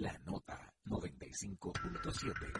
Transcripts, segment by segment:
la nota 95.7.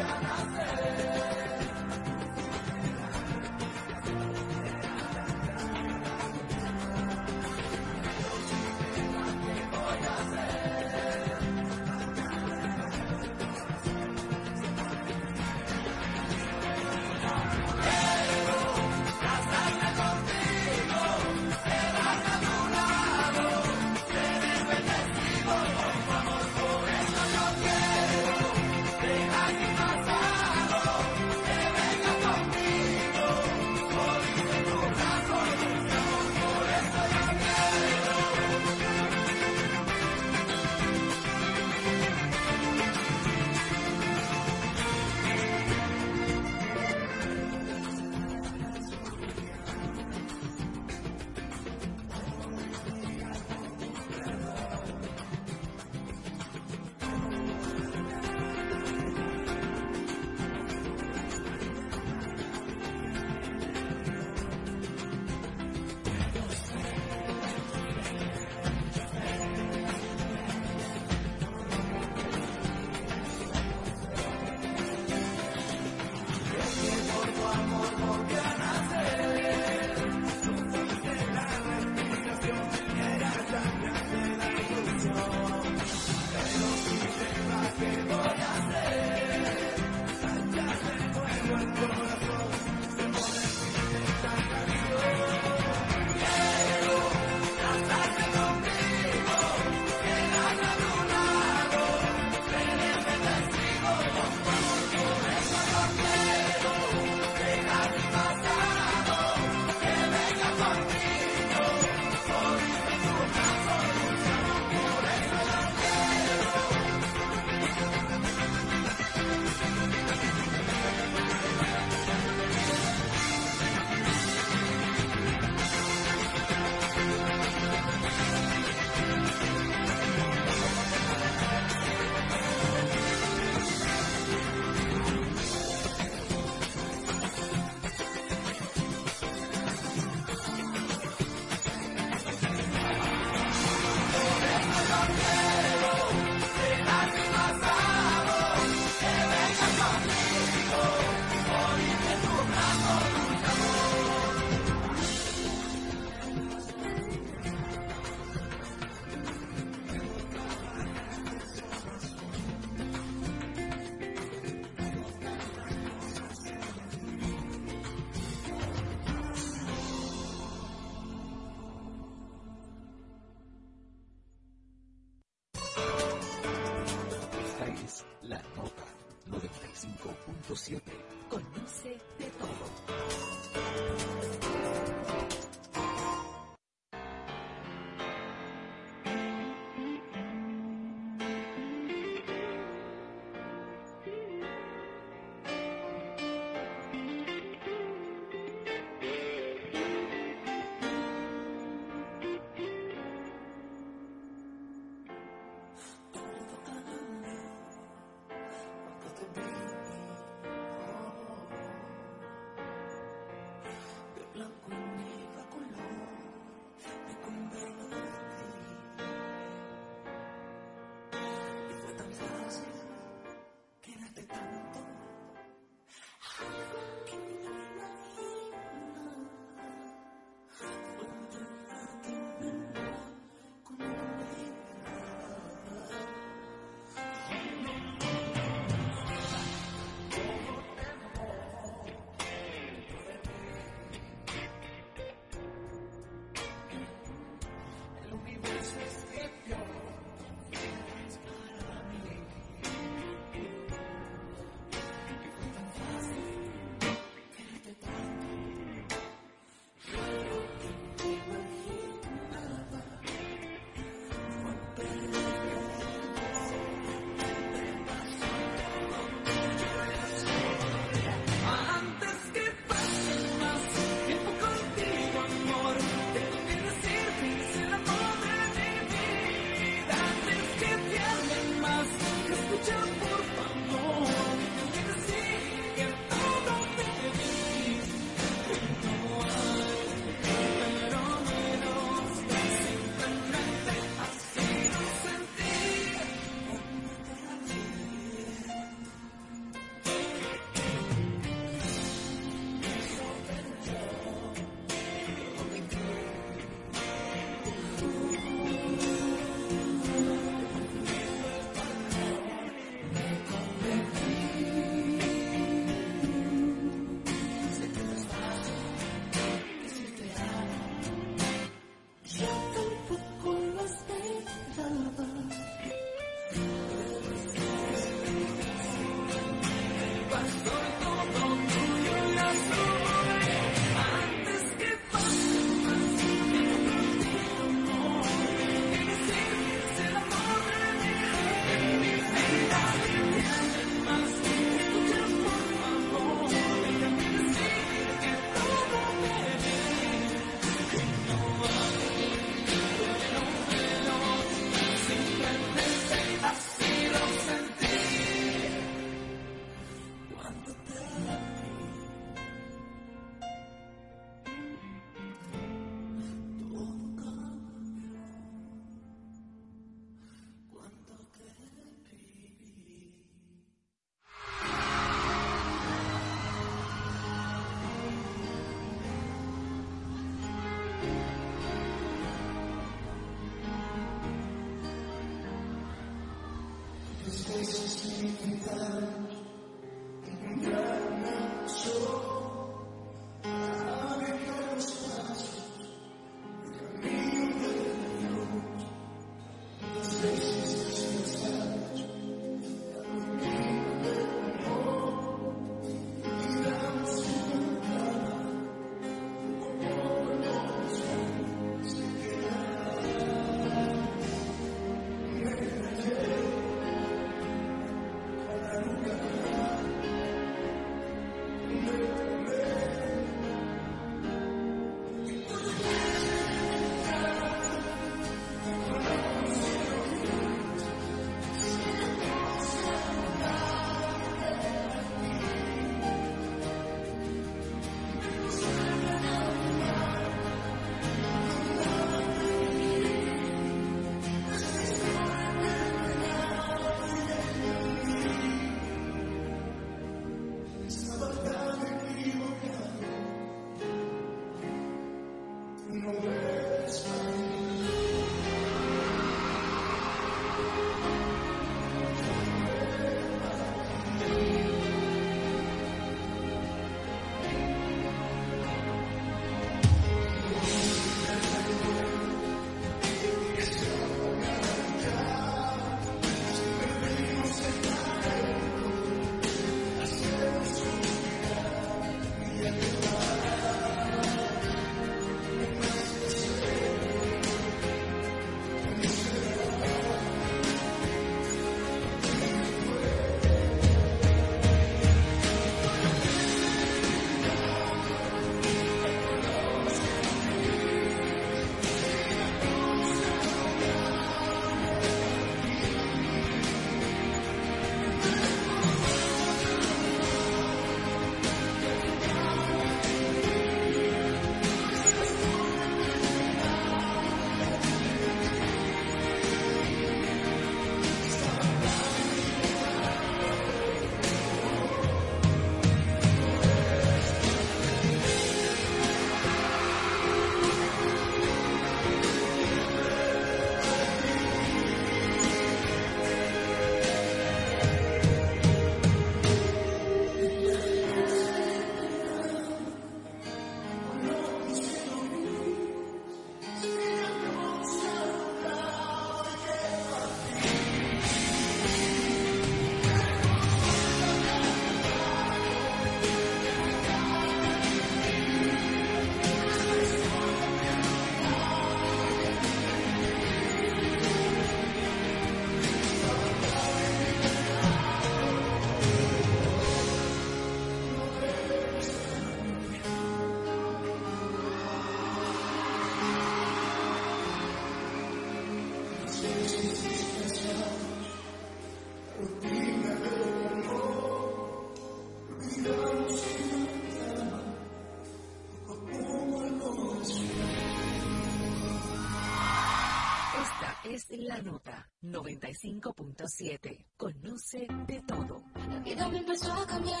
95.7. Conoce de todo. La vida me empezó a cambiar.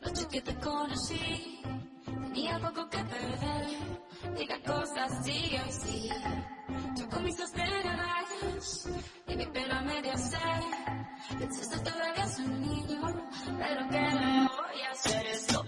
La noche que te conocí, tenía poco que perder. Y las cosas siguen así. Yo con mis sostenidas y mi pelo a medio ser. Pensaste todavía es un niño, pero ¿qué le voy a hacer? Eso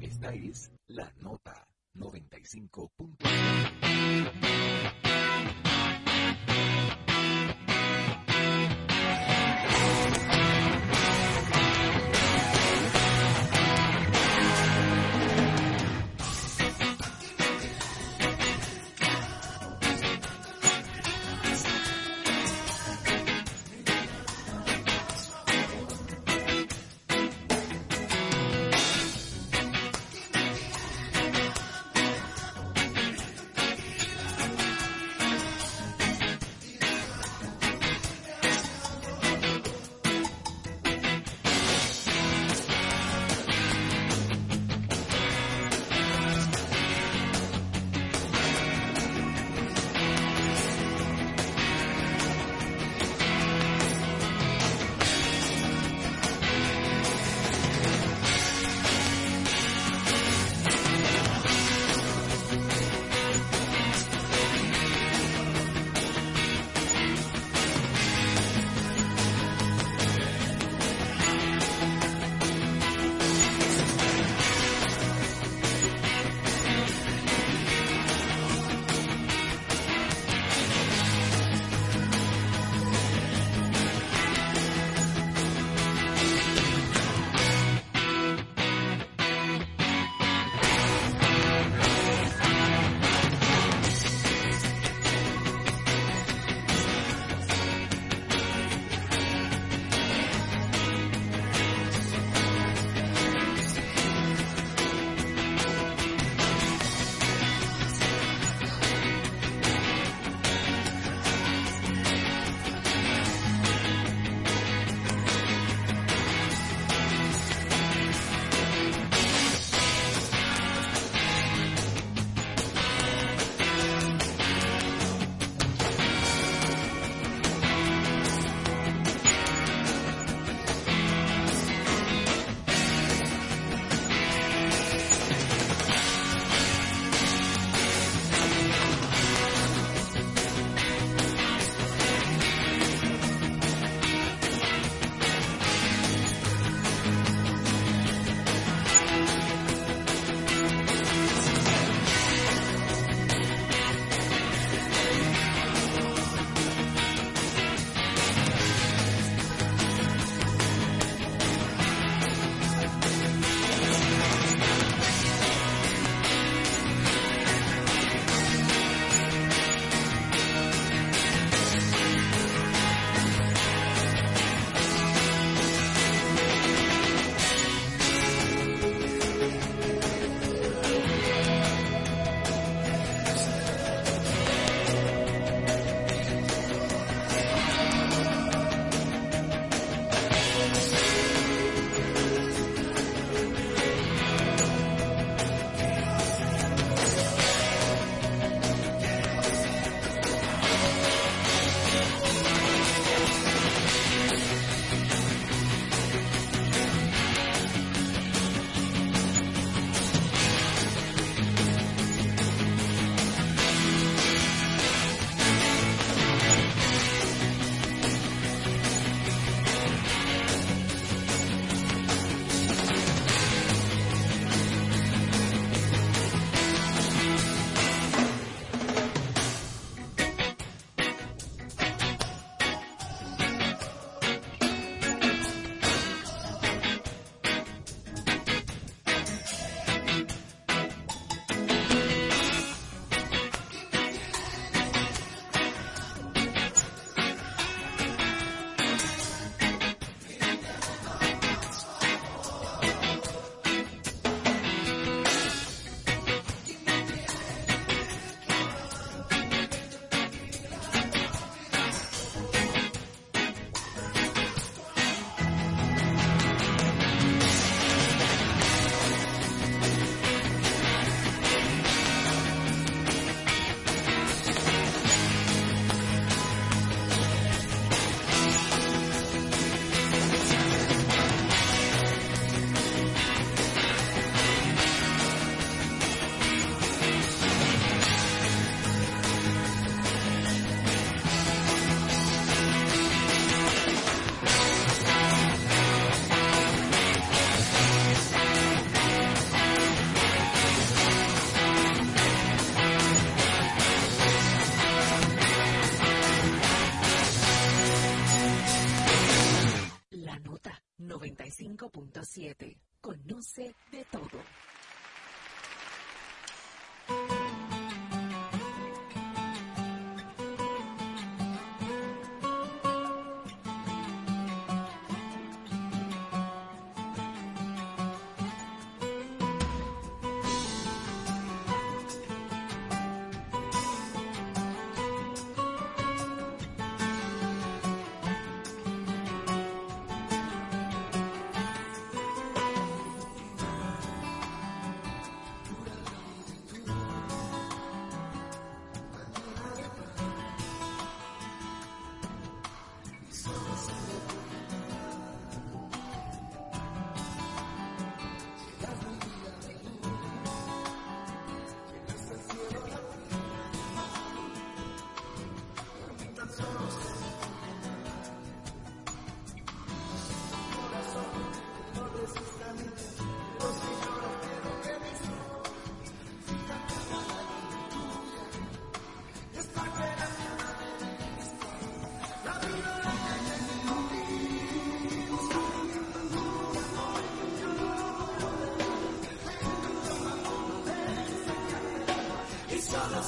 Esta es la nota 95.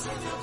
Senhor.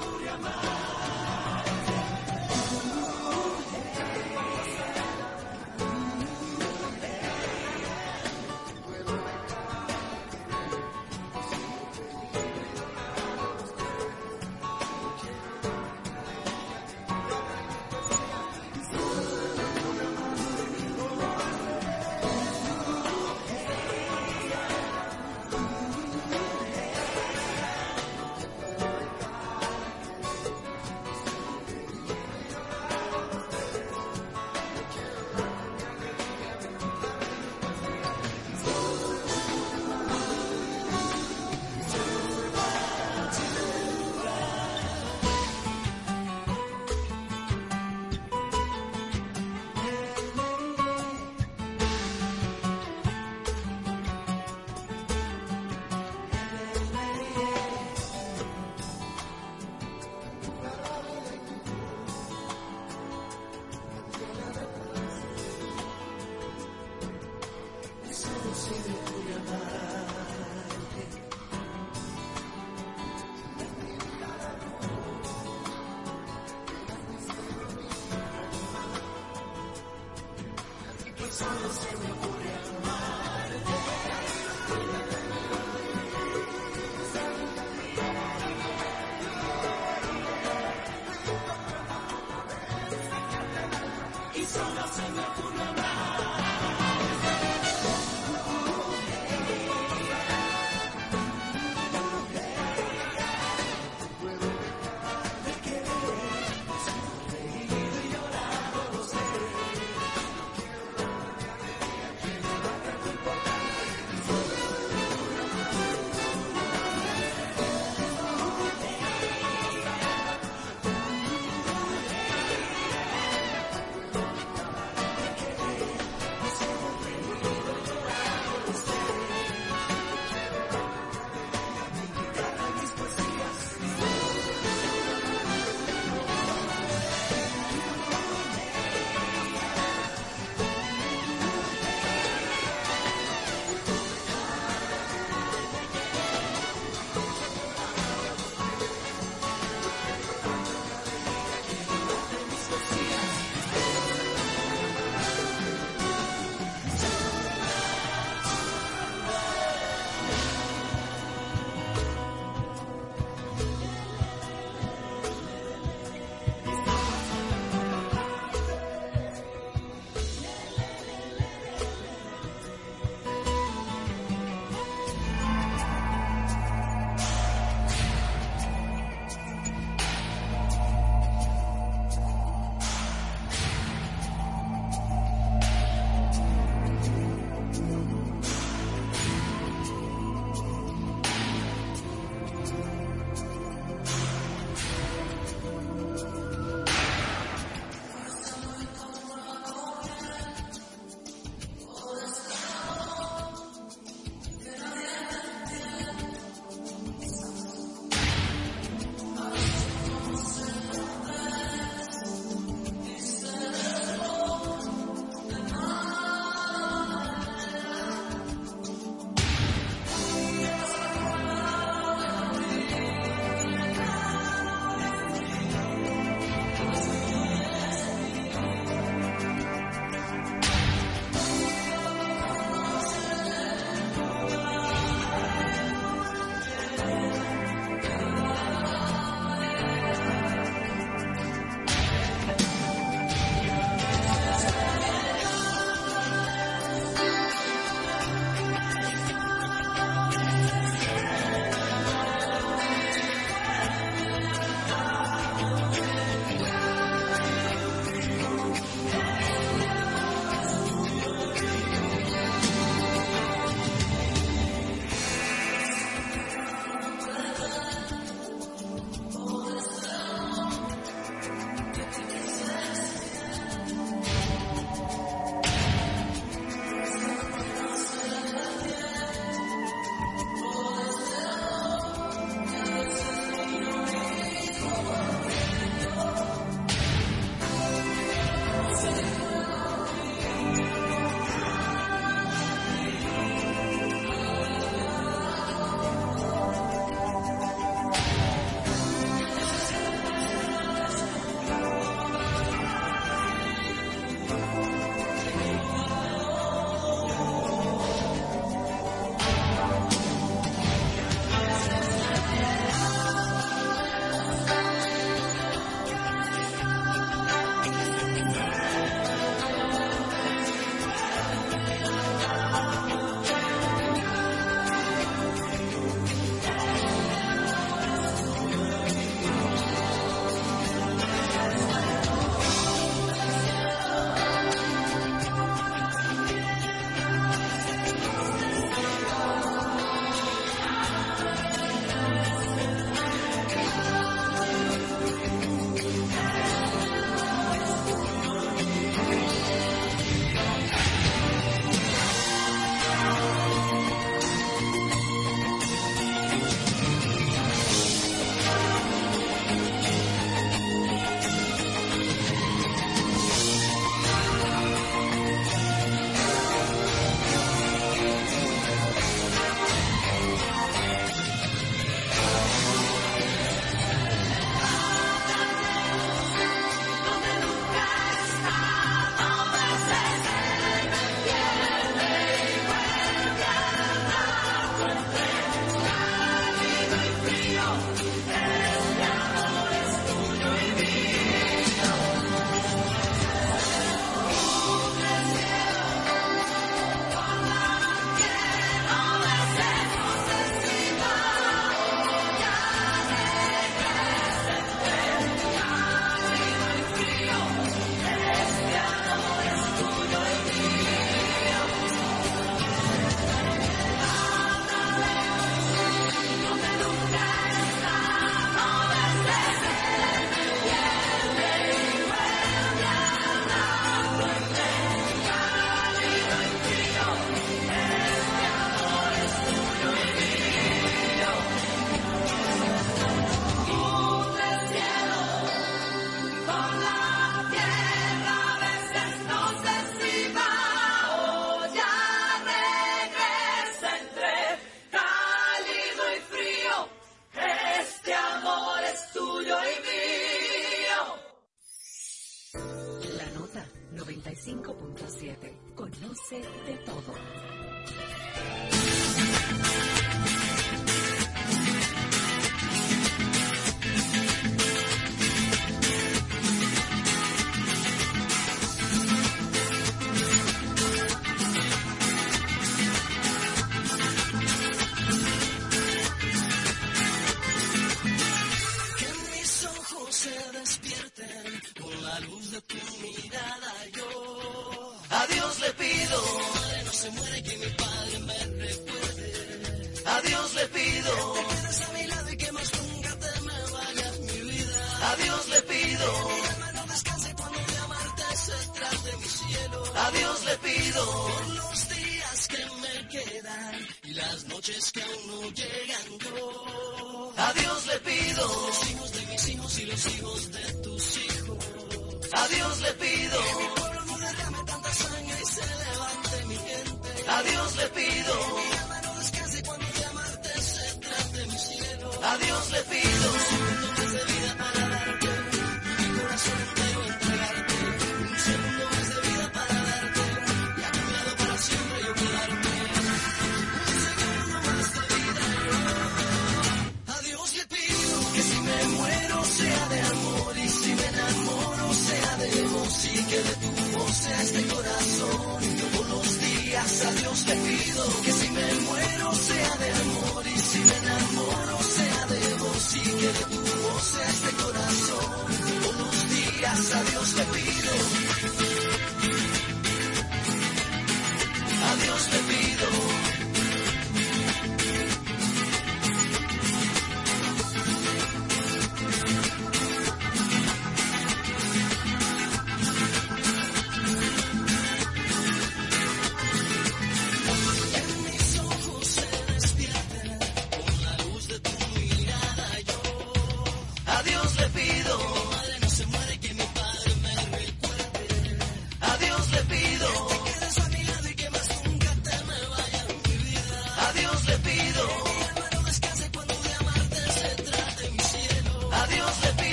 95.7. Conoce de todo.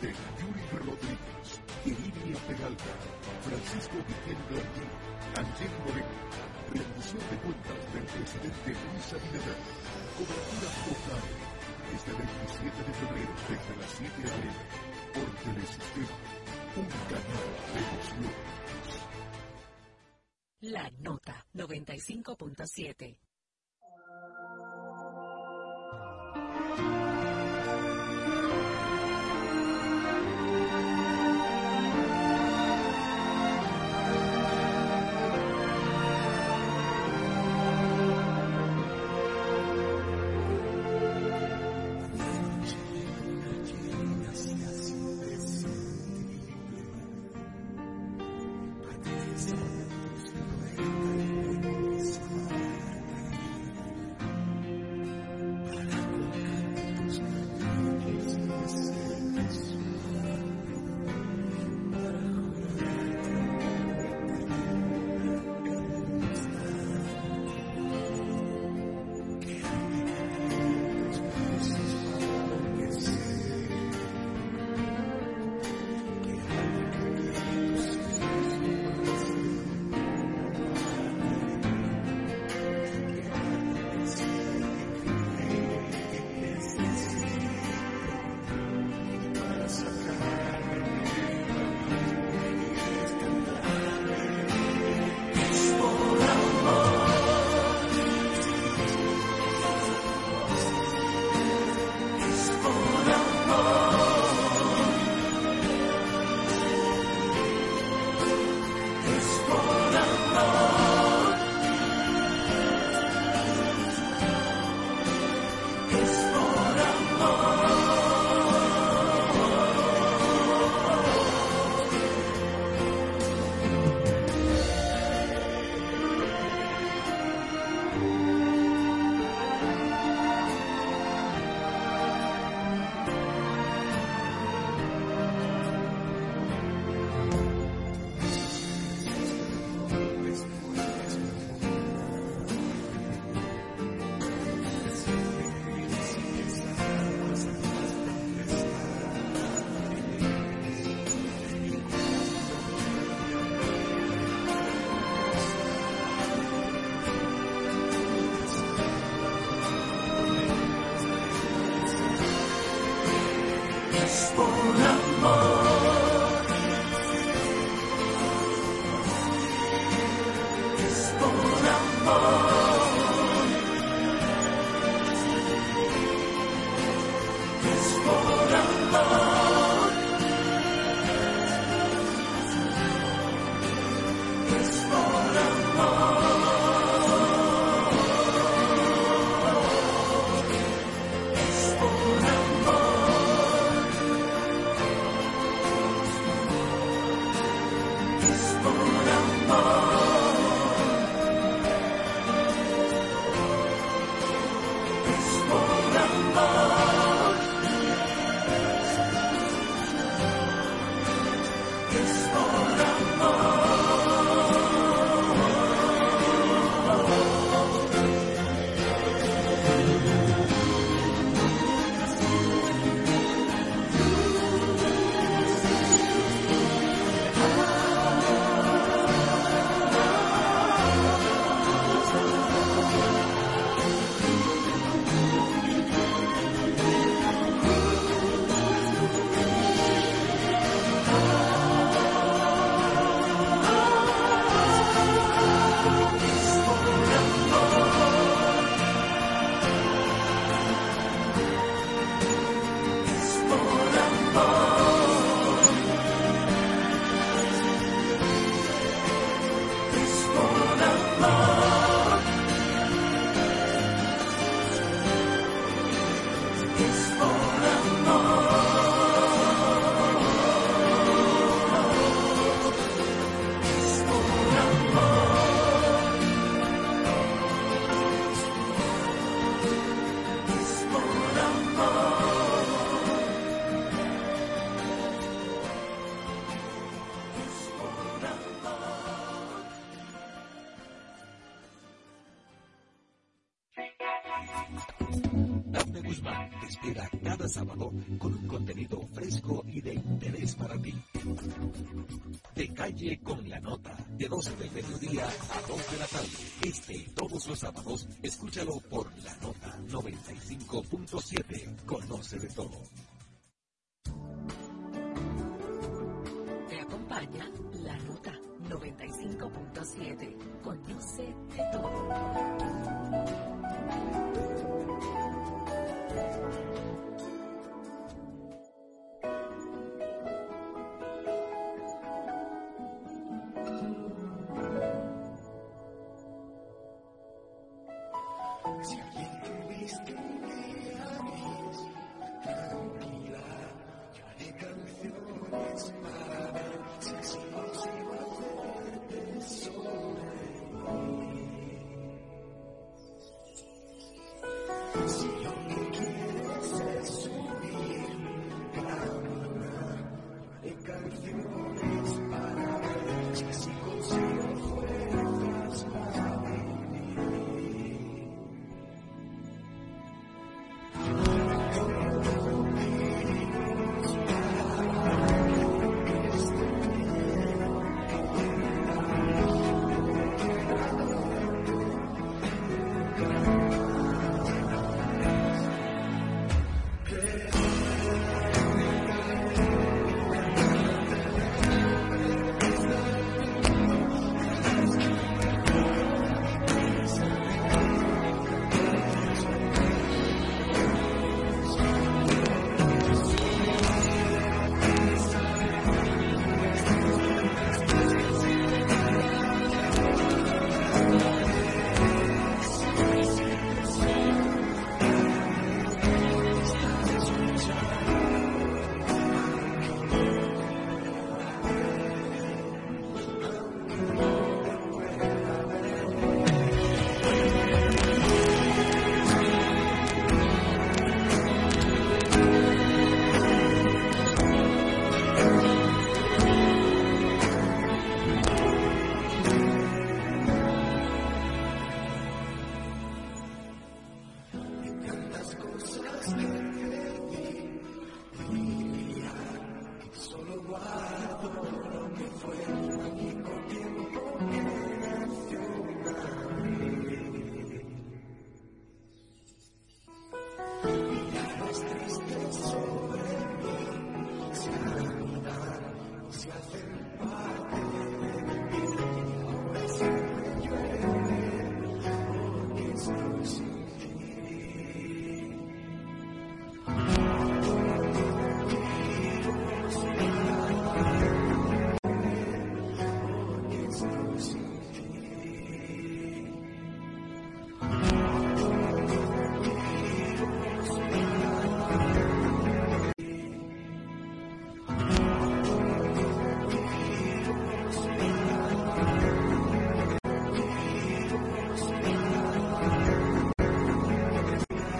De Yuri Rodríguez, Iridia Peralta, Francisco Vigil Blandín, Ángel Moreno, rendición de cuentas del presidente Luis Abinader, cobertura total el 27 de febrero desde las 7 a.m. por Telesistema, un canal de emociones. La Nota 95.7.